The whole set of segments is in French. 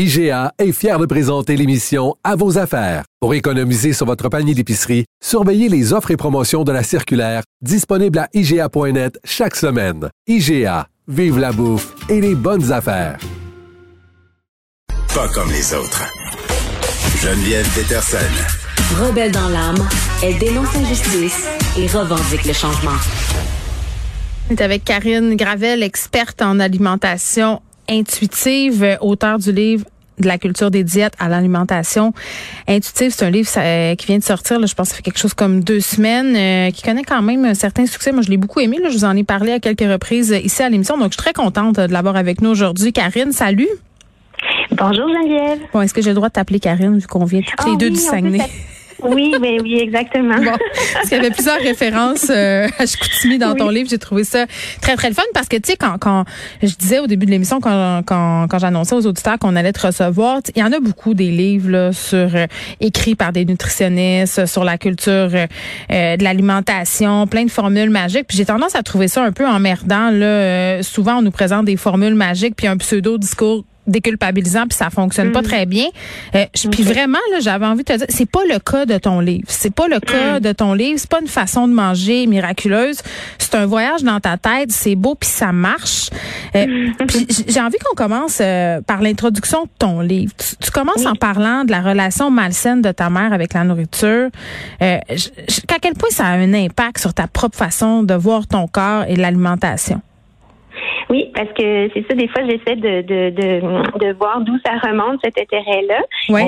IGA est fier de présenter l'émission À vos affaires. Pour économiser sur votre panier d'épicerie, surveillez les offres et promotions de la circulaire disponible à IGA.net chaque semaine. IGA, vive la bouffe et les bonnes affaires. Pas comme les autres. Geneviève Peterson. Rebelle dans l'âme, elle dénonce l'injustice et revendique le changement. On est avec Karine Gravel, experte en alimentation intuitive, auteur du livre de la culture des diètes à l'alimentation intuitive. C'est un livre euh, qui vient de sortir, là, je pense que ça fait quelque chose comme deux semaines, euh, qui connaît quand même un certain succès. Moi, je l'ai beaucoup aimé. Là, je vous en ai parlé à quelques reprises ici à l'émission. Donc, je suis très contente de l'avoir avec nous aujourd'hui. Karine, salut. Bonjour Geneviève. Bon, est-ce que j'ai le droit de t'appeler Karine vu qu'on vient toutes les Ah deux oui, du Saguenay? Oui, ben oui, exactement. Bon, parce qu'il y avait plusieurs références euh, à Chicoutimi dans ton livre. J'ai trouvé ça très, très le fun parce que, tu sais, quand, quand je disais au début de l'émission, quand, quand, quand j'annonçais aux auditeurs qu'on allait te recevoir, il y en a beaucoup des livres là, sur euh, écrits par des nutritionnistes, sur la culture euh, euh, de l'alimentation, plein de formules magiques. Puis j'ai tendance à trouver ça un peu emmerdant. Là. Souvent, on nous présente des formules magiques puis un pseudo-discours déculpabilisant puis ça fonctionne pas très bien. Euh, Puis vraiment là, j'avais envie de te dire, c'est pas le cas de ton livre. C'est pas le cas de ton livre. C'est pas une façon de manger miraculeuse. C'est un voyage dans ta tête. C'est beau puis ça marche. Euh, puis j- j'ai envie qu'on commence euh, par l'introduction de ton livre. Tu, tu commences en parlant de la relation malsaine de ta mère avec la nourriture. Euh, quel point ça a un impact sur ta propre façon de voir ton corps et l'alimentation? Oui, parce que c'est ça, des fois, j'essaie de, de, de, de voir d'où ça remonte, cet intérêt-là.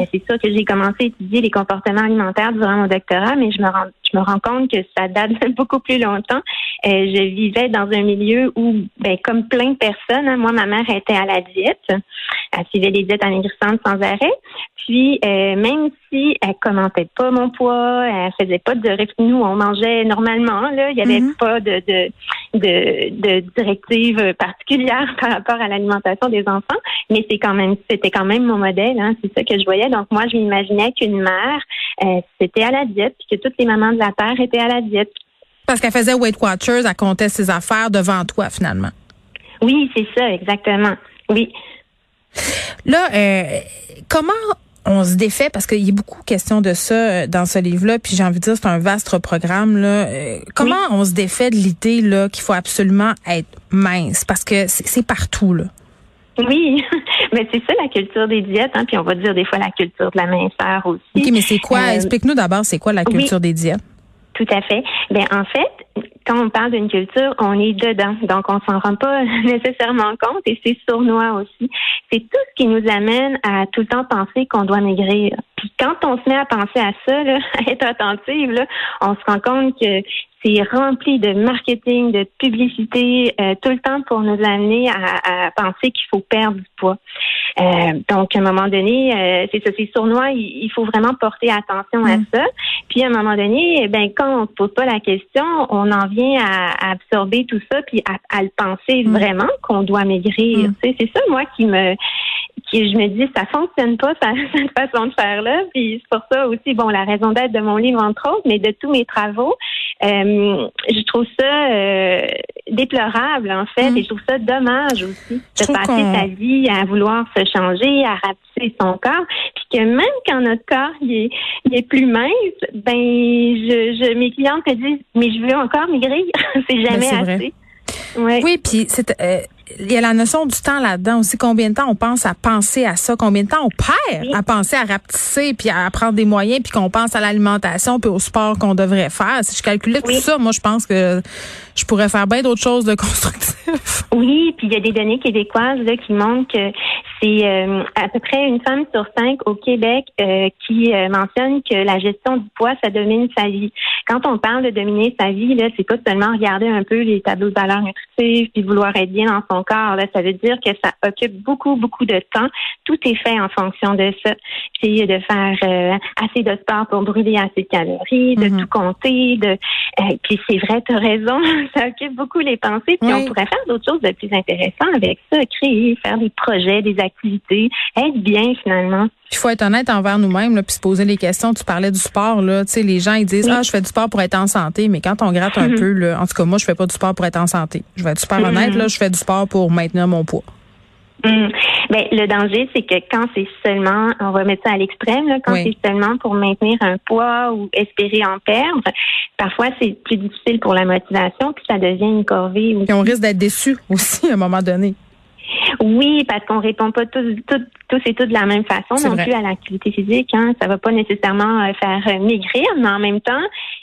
Euh, c'est sûr que j'ai commencé à étudier les comportements alimentaires durant mon doctorat, mais je me rends, je me rends compte que ça date de beaucoup plus longtemps. Euh, je vivais dans un milieu où, ben, comme plein de personnes, hein, moi, ma mère était à la diète. Elle suivait les diètes amaigrissantes sans arrêt. Puis, euh, même si elle commentait pas mon poids, elle faisait pas de nous on mangeait normalement là, il y avait Mhm. pas de de de, de directive particulière par rapport à l'alimentation des enfants, mais c'est quand même c'était quand même mon modèle, hein, c'est ça que je voyais. Donc moi je m'imaginais qu'une mère euh, c'était à la diète, puis que toutes les mamans de la terre étaient à la diète. Parce qu'elle faisait Weight Watchers, elle comptait ses affaires devant toi finalement. Oui, c'est ça exactement. Oui. Là, euh, comment on se défait? Parce qu'il y a beaucoup question de ça euh, dans ce livre-là, puis j'ai envie de dire c'est un vaste programme là. Euh, comment on se défait de l'idée là qu'il faut absolument être mince parce que c'est partout là. Oui, mais c'est ça la culture des diètes, hein, puis on va dire des fois la culture de la minceur aussi. Ok, mais c'est quoi? Euh, Explique-nous d'abord c'est quoi la oui. culture des diètes? Tout à fait. Ben en fait, quand on parle d'une culture, on est dedans, donc on s'en rend pas nécessairement compte et c'est sournois aussi. C'est tout ce qui nous amène à tout le temps penser qu'on doit maigrir. Puis quand on se met à penser à ça, là, à être attentive, là, on se rend compte que c'est rempli de marketing, de publicité, euh, tout le temps pour nous amener à, à penser qu'il faut perdre du poids. Euh, donc, à un moment donné, euh, c'est ça, c'est sournois, il, il faut vraiment porter attention à ça. Puis, à un moment donné, eh ben, quand on se pose pas la question, on en vient à, à absorber tout ça, puis à, à le penser vraiment qu'on doit maigrir. Mm. C'est ça, moi, qui me qui je me dis ça fonctionne pas ça, cette façon de faire là puis c'est pour ça aussi bon la raison d'être de mon livre entre autres mais de tous mes travaux euh, je trouve ça euh, déplorable en fait Mm. et je trouve ça dommage aussi Je de passer sa vie à vouloir se changer à rapetisser son corps puis que même quand notre corps il est, il est plus mince ben je, je mes clientes me disent mais je veux encore maigrir c'est jamais Ben, vrai. assez Ouais. Oui, puis c'est euh, il y a la notion du temps là-dedans aussi. Combien de temps on pense à penser à ça? Combien de temps on perd à penser à rapetisser puis à prendre des moyens puis qu'on pense à l'alimentation puis au sport qu'on devrait faire? Si je calculais Oui. tout ça, moi, je pense que je pourrais faire bien d'autres choses de constructif. Oui, puis il y a des données québécoises là, qui montrent que c'est euh, à peu près une femme sur cinq au Québec euh, qui euh, mentionne que la gestion du poids, ça domine sa vie. Quand on parle de dominer sa vie, là, c'est pas seulement regarder un peu les tableaux de valeurs nutritives puis vouloir être bien dans son corps. Là, ça veut dire que ça occupe beaucoup, beaucoup de temps. Tout est fait en fonction de ça. Puis de faire assez de sport pour brûler assez de calories, de Mhm. tout compter, de puis c'est vrai, tu as raison, ça occupe beaucoup les pensées. Puis Oui. on pourrait faire d'autres choses de plus intéressantes avec ça, créer, faire des projets, des activités, être bien finalement. Il faut être honnête envers nous-mêmes, là, puis se poser les questions. Tu parlais du sport, là. Tu sais, les gens, ils disent, Oui. ah, je fais du sport pour être en santé. Mais quand on gratte un Mhm. peu, là, en tout cas, moi, je fais pas du sport pour être en santé. Je vais être super Mhm. honnête, là. Je fais du sport pour maintenir mon poids. Hum. Ben, le danger, c'est que quand c'est seulement, on va mettre ça à l'extrême, là, quand Oui. c'est seulement pour maintenir un poids ou espérer en perdre, parfois c'est plus difficile pour la motivation, puis ça devient une corvée. aussi. Puis on risque d'être déçu aussi à un moment donné. Oui, parce qu'on répond pas tous, tous, tous et toutes de la même façon non vrai. plus à l'activité physique. Hein. Ça va pas nécessairement euh, faire euh, maigrir, mais en même temps,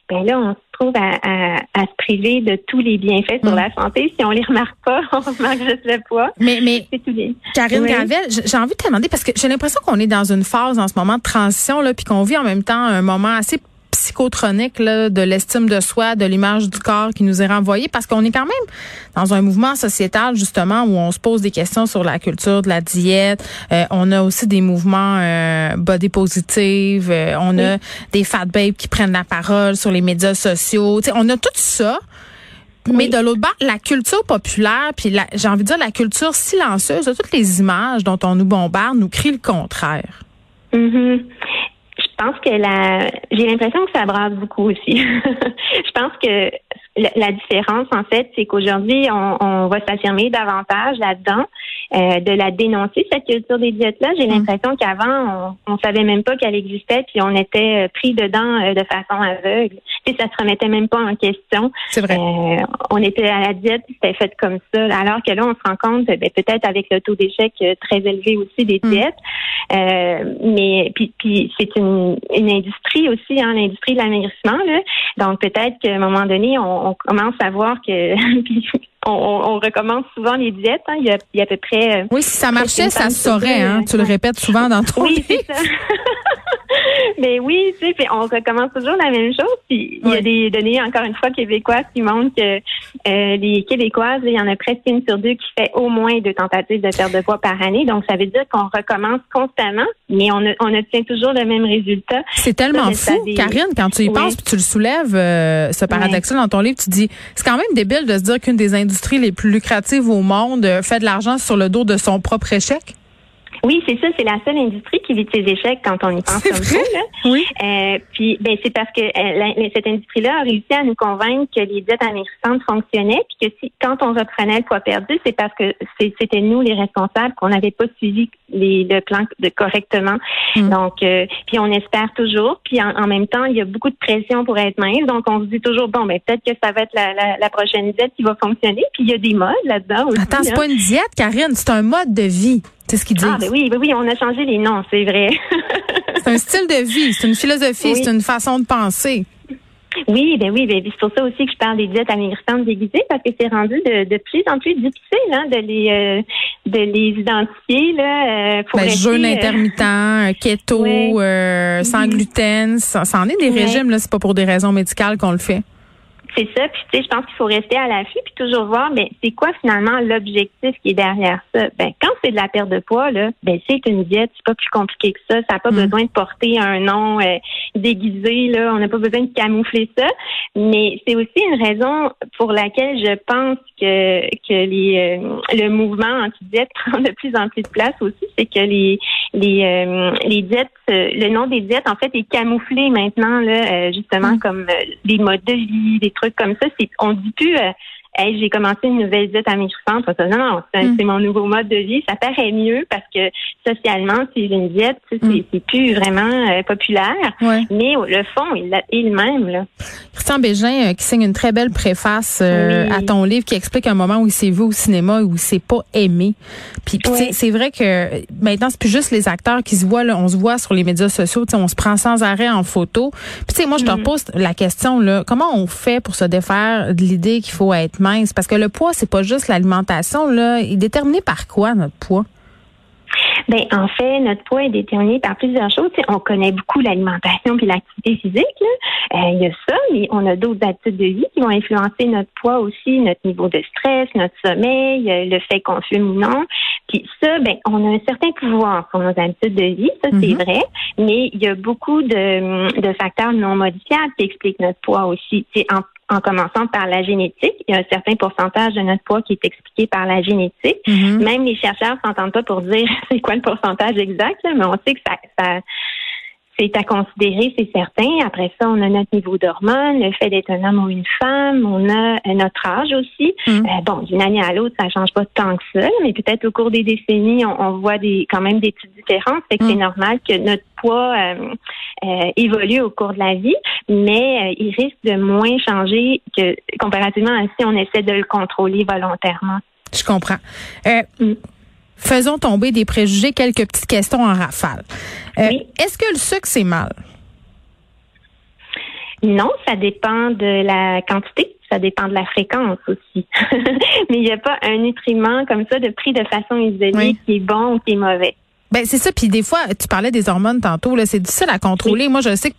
ben là, on se trouve à, à, à se priver de tous les bienfaits sur Mm. la santé. Si on les remarque pas, on remarque juste le poids. Mais, mais tout. Karine Oui. J'ai envie de te demander parce que j'ai l'impression qu'on est dans une phase en ce moment de transition là, puis qu'on vit en même temps un moment assez psychotronique là, de l'estime de soi, de l'image du corps qui nous est renvoyée parce qu'on est quand même dans un mouvement sociétal justement où on se pose des questions sur la culture de la diète. Euh, on a aussi des mouvements euh, body positive. euh, on a des fat babes qui prennent la parole sur les médias sociaux. On a tout ça. Mais Oui. de l'autre bord, la culture populaire, puis j'ai envie de dire la culture silencieuse de toutes les images dont on nous bombarde nous crie le contraire. Mhm. Je pense que la, j'ai l'impression que ça brasse beaucoup aussi. je pense que la, la différence, en fait, c'est qu'aujourd'hui, on, on va s'affirmer davantage là-dedans, euh, de la dénoncer, cette culture des diètes-là. J'ai Mm. l'impression qu'avant, on, on savait même pas qu'elle existait, puis on était euh, pris dedans euh, de façon aveugle. Puis ça se remettait même pas en question. C'est vrai. Euh, on était à la diète, puis c'était fait comme ça. Alors que là, on se rend compte, ben, peut-être avec le taux d'échec euh, très élevé aussi des Mm. diètes, euh, mais puis, puis c'est une, une industrie aussi, hein, l'industrie de l'amaigrissement. Là. Donc peut-être qu'à un moment donné, on, on commence à voir que puis on, on, souvent les diètes. Hein. Il, y a, il y a à peu près euh, Oui, si ça marchait, ça se saurait. Hein? euh, Tu le répètes souvent dans ton oui, c'est ça. Mais oui, tu sais, puis on recommence toujours la même chose. Puis il y a des données, encore une fois, québécoises qui montrent que euh, les Québécoises, il y en a presque une sur deux qui fait au moins deux tentatives de perte de poids par année. Donc, ça veut dire qu'on recommence constamment, mais on, on obtient toujours le même résultat. C'est tellement Ça, fou, des- Karine, quand tu y Oui. penses puis tu le soulèves, euh, ce paradoxe dans ton livre, tu dis, c'est quand même débile de se dire qu'une des industries les plus lucratives au monde euh, fait de l'argent sur le dos de son propre échec. Oui, c'est ça, c'est la seule industrie qui vit de ses échecs quand on y pense comme ça. Là. Oui. Euh, puis ben c'est parce que euh, la- cette industrie-là a réussi à nous convaincre que les diètes amaigrissantes fonctionnaient, puis que si quand on reprenait le poids perdu, c'est parce que c'était nous les responsables qu'on n'avait pas suivi les, le plan de correctement. Mm. Donc, euh, puis on espère toujours. Puis en, en même temps, il y a beaucoup de pression pour être mince, donc on se dit toujours bon, ben peut-être que ça va être la, la, la prochaine diète qui va fonctionner. Puis il y a des modes là-dedans aussi. Attends, c'est pas une diète, Karine, c'est un mode de vie. C'est ce qu'ils disent. Ah ben oui, ben oui, on a changé les noms, c'est vrai. C'est un style de vie, c'est une philosophie, Oui. c'est une façon de penser. Oui, ben oui, ben c'est pour ça aussi que je parle des diètes amaigrissantes déguisées parce que c'est rendu de, de plus en plus difficile hein, de les euh, de les identifier là. Euh, pour Ben, jeûne euh, intermittent, keto, Ouais. sans gluten, ça, ça en est des Ouais. régimes là, c'est pas pour des raisons médicales qu'on le fait. C'est ça, puis tu sais, je pense qu'il faut rester à l'affût puis toujours voir, ben c'est quoi finalement l'objectif qui est derrière ça? Ben quand c'est de la perte de poids là, ben c'est une diète, c'est pas plus compliqué que ça. Ça n'a pas Mm. besoin de porter un nom euh, déguisé là, on n'a pas besoin de camoufler ça. Mais c'est aussi une raison pour laquelle je pense que que les euh, le mouvement anti-diète prend de plus en plus de place aussi, c'est que les les euh, les diètes, euh, le nom des diètes en fait est camouflé maintenant là, euh, justement Mm. comme euh, des modes de vie, des trucs comme ça. On dit plus euh, Hey, j'ai commencé une nouvelle diète amaigrissante. Ça, Non, non, c'est Mm. c'est mon nouveau mode de vie. Ça paraît mieux parce que socialement, c'est une diète, tu sais, Mm. c'est plus vraiment euh, populaire. Ouais. Mais le fond, il est le même. Là. Christian Bégin euh, qui signe une très belle préface euh, Oui. à ton livre qui explique un moment où il s'est vu au cinéma où il s'est pas aimé. Puis, Oui. c'est vrai que maintenant c'est plus juste les acteurs qui se voient là, on se voit sur les médias sociaux, on se prend sans arrêt en photo. Puis tu sais moi je te Mhm. repose la question là, comment on fait pour se défaire de l'idée qu'il faut être mince parce que le poids c'est pas juste l'alimentation là, il est déterminé par quoi notre poids? Ben, en fait, notre poids est déterminé par plusieurs choses. on connaît beaucoup l'alimentation puis l'activité physique. Euh, il y a ça, mais on a d'autres habitudes de vie qui vont influencer notre poids aussi, notre niveau de stress, notre sommeil, euh, le fait qu'on fume ou non. Puis ça, ben, on a un certain pouvoir sur nos habitudes de vie, ça c'est mhm. vrai, mais il y a beaucoup de, de facteurs non modifiables qui expliquent notre poids aussi. En en commençant par la génétique. Il y a un certain pourcentage de notre poids qui est expliqué par la génétique. Mm-hmm. Même les chercheurs s'entendent pas pour dire c'est quoi le pourcentage exact, mais on sait que ça, ça c'est à considérer, c'est certain. Après ça, on a notre niveau d'hormones, le fait d'être un homme ou une femme, on a euh, notre âge aussi. Mm. Euh, bon, d'une année à l'autre, ça change pas tant que ça, mais peut-être au cours des décennies, on, voit des quand même des petites différences. Fait que c'est mm. normal que notre poids euh, évolue au cours de la vie, mais il risque de moins changer que comparativement à si on essaie de le contrôler volontairement. Je comprends. Mm faisons tomber des préjugés, quelques petites questions en rafale. Euh, est-ce que le sucre, c'est mal? Non, ça dépend de la quantité, ça dépend de la fréquence aussi. Mais il n'y a pas un nutriment comme ça de pris de façon isolée qui est bon ou qui est mauvais. Ben c'est ça. Puis des fois, tu parlais des hormones tantôt. Là, c'est difficile à contrôler. Moi, je sais que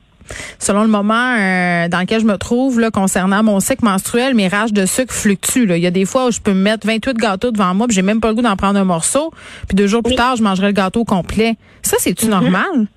selon le moment euh, dans lequel je me trouve là, concernant mon cycle menstruel, mes rages de sucre fluctuent. Là. Il y a des fois où je peux me mettre 28 gâteaux devant moi, puis j'ai même pas le goût d'en prendre un morceau, puis deux jours plus tard, je mangerai le gâteau complet. Ça, c'est-tu mm-hmm. normal?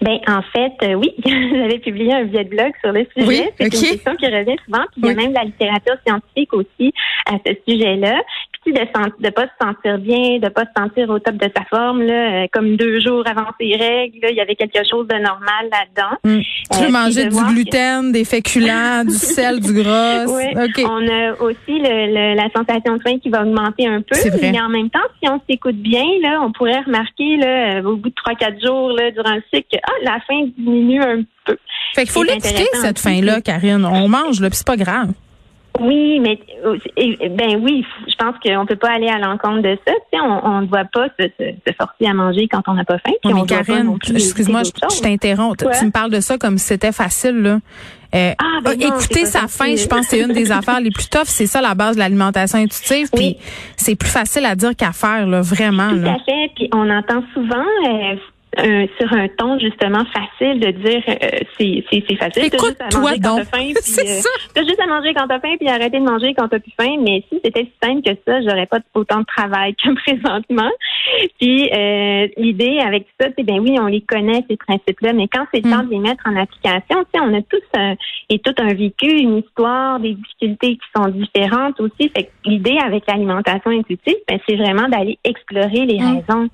Ben en fait, euh, oui, j'avais publié un billet de blog sur le sujet. c'est une question qui revient souvent. Puis il y a même de la littérature scientifique aussi à ce sujet-là de ne pas se sentir bien, de pas se sentir au top de sa forme, là, euh, comme deux jours avant ses règles, il y avait quelque chose de normal là-dedans. Mm. Tu veux euh, manger du gluten, des féculents, du sel, du gras? Oui. On a aussi le, la sensation de faim qui va augmenter un peu. Vrai. Mais en même temps, si on s'écoute bien, là, on pourrait remarquer là, euh, au bout de trois, quatre jours là, durant le cycle que ah, la faim diminue un peu. Fait qu'il faut l'écouter, cette faim-là, Karine. On mange, là, puis c'est pas grave. Oui, mais ben oui, je pense qu'on peut pas aller à l'encontre de ça. Tu sais, on ne doit pas se, se, forcer à manger quand on n'a pas faim. mais Karine, excuse-moi, je, t'interromps. Tu me parles de ça comme si c'était facile là. Euh, ah, ben écouter sa faim, je pense que c'est une des affaires les plus tough. C'est ça la base de l'alimentation intuitive. Puis c'est plus facile à dire qu'à faire, là, vraiment. Tout à fait. Puis on entend souvent. Euh, euh, sur un ton justement facile de dire euh, c'est c'est facile Écoute, juste à manger quand t'as faim puis euh, juste à manger quand t'as faim puis arrêter de manger quand t'as plus faim. Mais si c'était si simple que ça j'aurais pas autant de travail que présentement. Puis euh, l'idée avec ça c'est ben oui on les connaît ces principes là mais quand c'est le temps mm. de les mettre en application tu sais on a tous un, et tout un vécu une histoire des difficultés qui sont différentes aussi. Fait l'idée avec l'alimentation intuitive ben c'est vraiment d'aller explorer les mm. raisons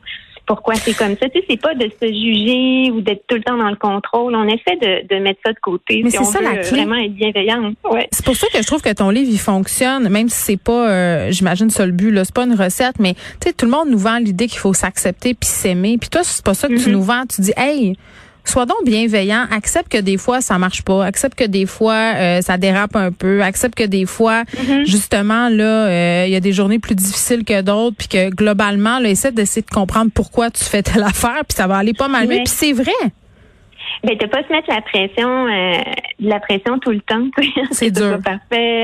pourquoi c'est comme ça. Tu sais, c'est pas de se juger ou d'être tout le temps dans le contrôle. On essaie de, de mettre ça de côté. Mais c'est ça la clé. Vraiment être bienveillant. Ouais. C'est pour ça que je trouve que ton livre il fonctionne, même si c'est pas, euh, j'imagine ça le but. Là, c'est pas une recette, mais tu sais, tout le monde nous vend l'idée qu'il faut s'accepter puis s'aimer. Puis toi, c'est pas ça que tu mm-hmm. nous vends. Tu dis, hey sois donc bienveillant, accepte que des fois ça marche pas, accepte que des fois euh, ça dérape un peu, accepte que des fois mm-hmm. justement là euh, il y a des journées plus difficiles que d'autres puis que globalement là essaie d'essayer de comprendre pourquoi tu fais telle affaire puis ça va aller pas mal mieux. Puis c'est vrai. Ben, de pas se mettre la pression, euh, la pression tout le temps. C'est dur. Pas parfait.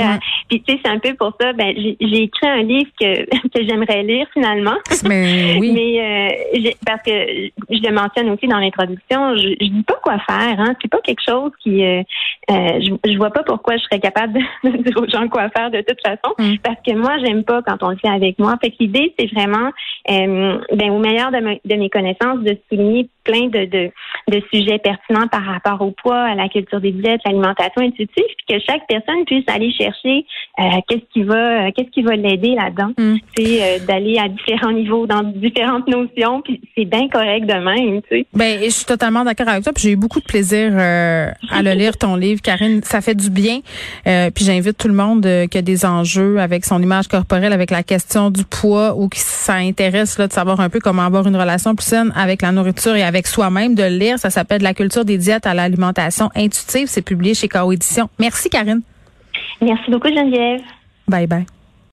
Puis tu sais, c'est un peu pour ça. Ben, j'ai écrit un livre que que j'aimerais lire finalement. Mais oui. Mais euh, parce que je le mentionne aussi dans l'introduction, je, je dis pas quoi faire. Hein. C'est pas quelque chose qui. Euh, euh je, je vois pas pourquoi je serais capable de, dire aux gens quoi faire de toute façon. Mm. Parce que moi, j'aime pas quand on le fait avec moi. Fait que l'idée, c'est vraiment, euh, ben, au meilleur de, de mes connaissances, de souligner plein de, de, de sujets pertinents par rapport au poids, à la culture des diètes, l'alimentation intuitive, puis que chaque personne puisse aller chercher euh, qu'est-ce qui va qu'est-ce qui va l'aider là-dedans. Mm. C'est euh, d'aller à différents niveaux dans différentes notions, puis c'est bien correct de même, tu sais. Ben, je suis totalement d'accord avec toi, puis j'ai eu beaucoup de plaisir euh, à le lire ton livre, Karine. Ça fait du bien. puis j'invite tout le monde qui a des enjeux avec son image corporelle, avec la question du poids ou qui s'intéresse là de savoir un peu comment avoir une relation plus saine avec la nourriture et avec soi-même de lire. Ça s'appelle La culture des diètes à l'alimentation intuitive. C'est publié chez Kao Édition. Merci, Karine. Merci beaucoup, Geneviève. Bye bye.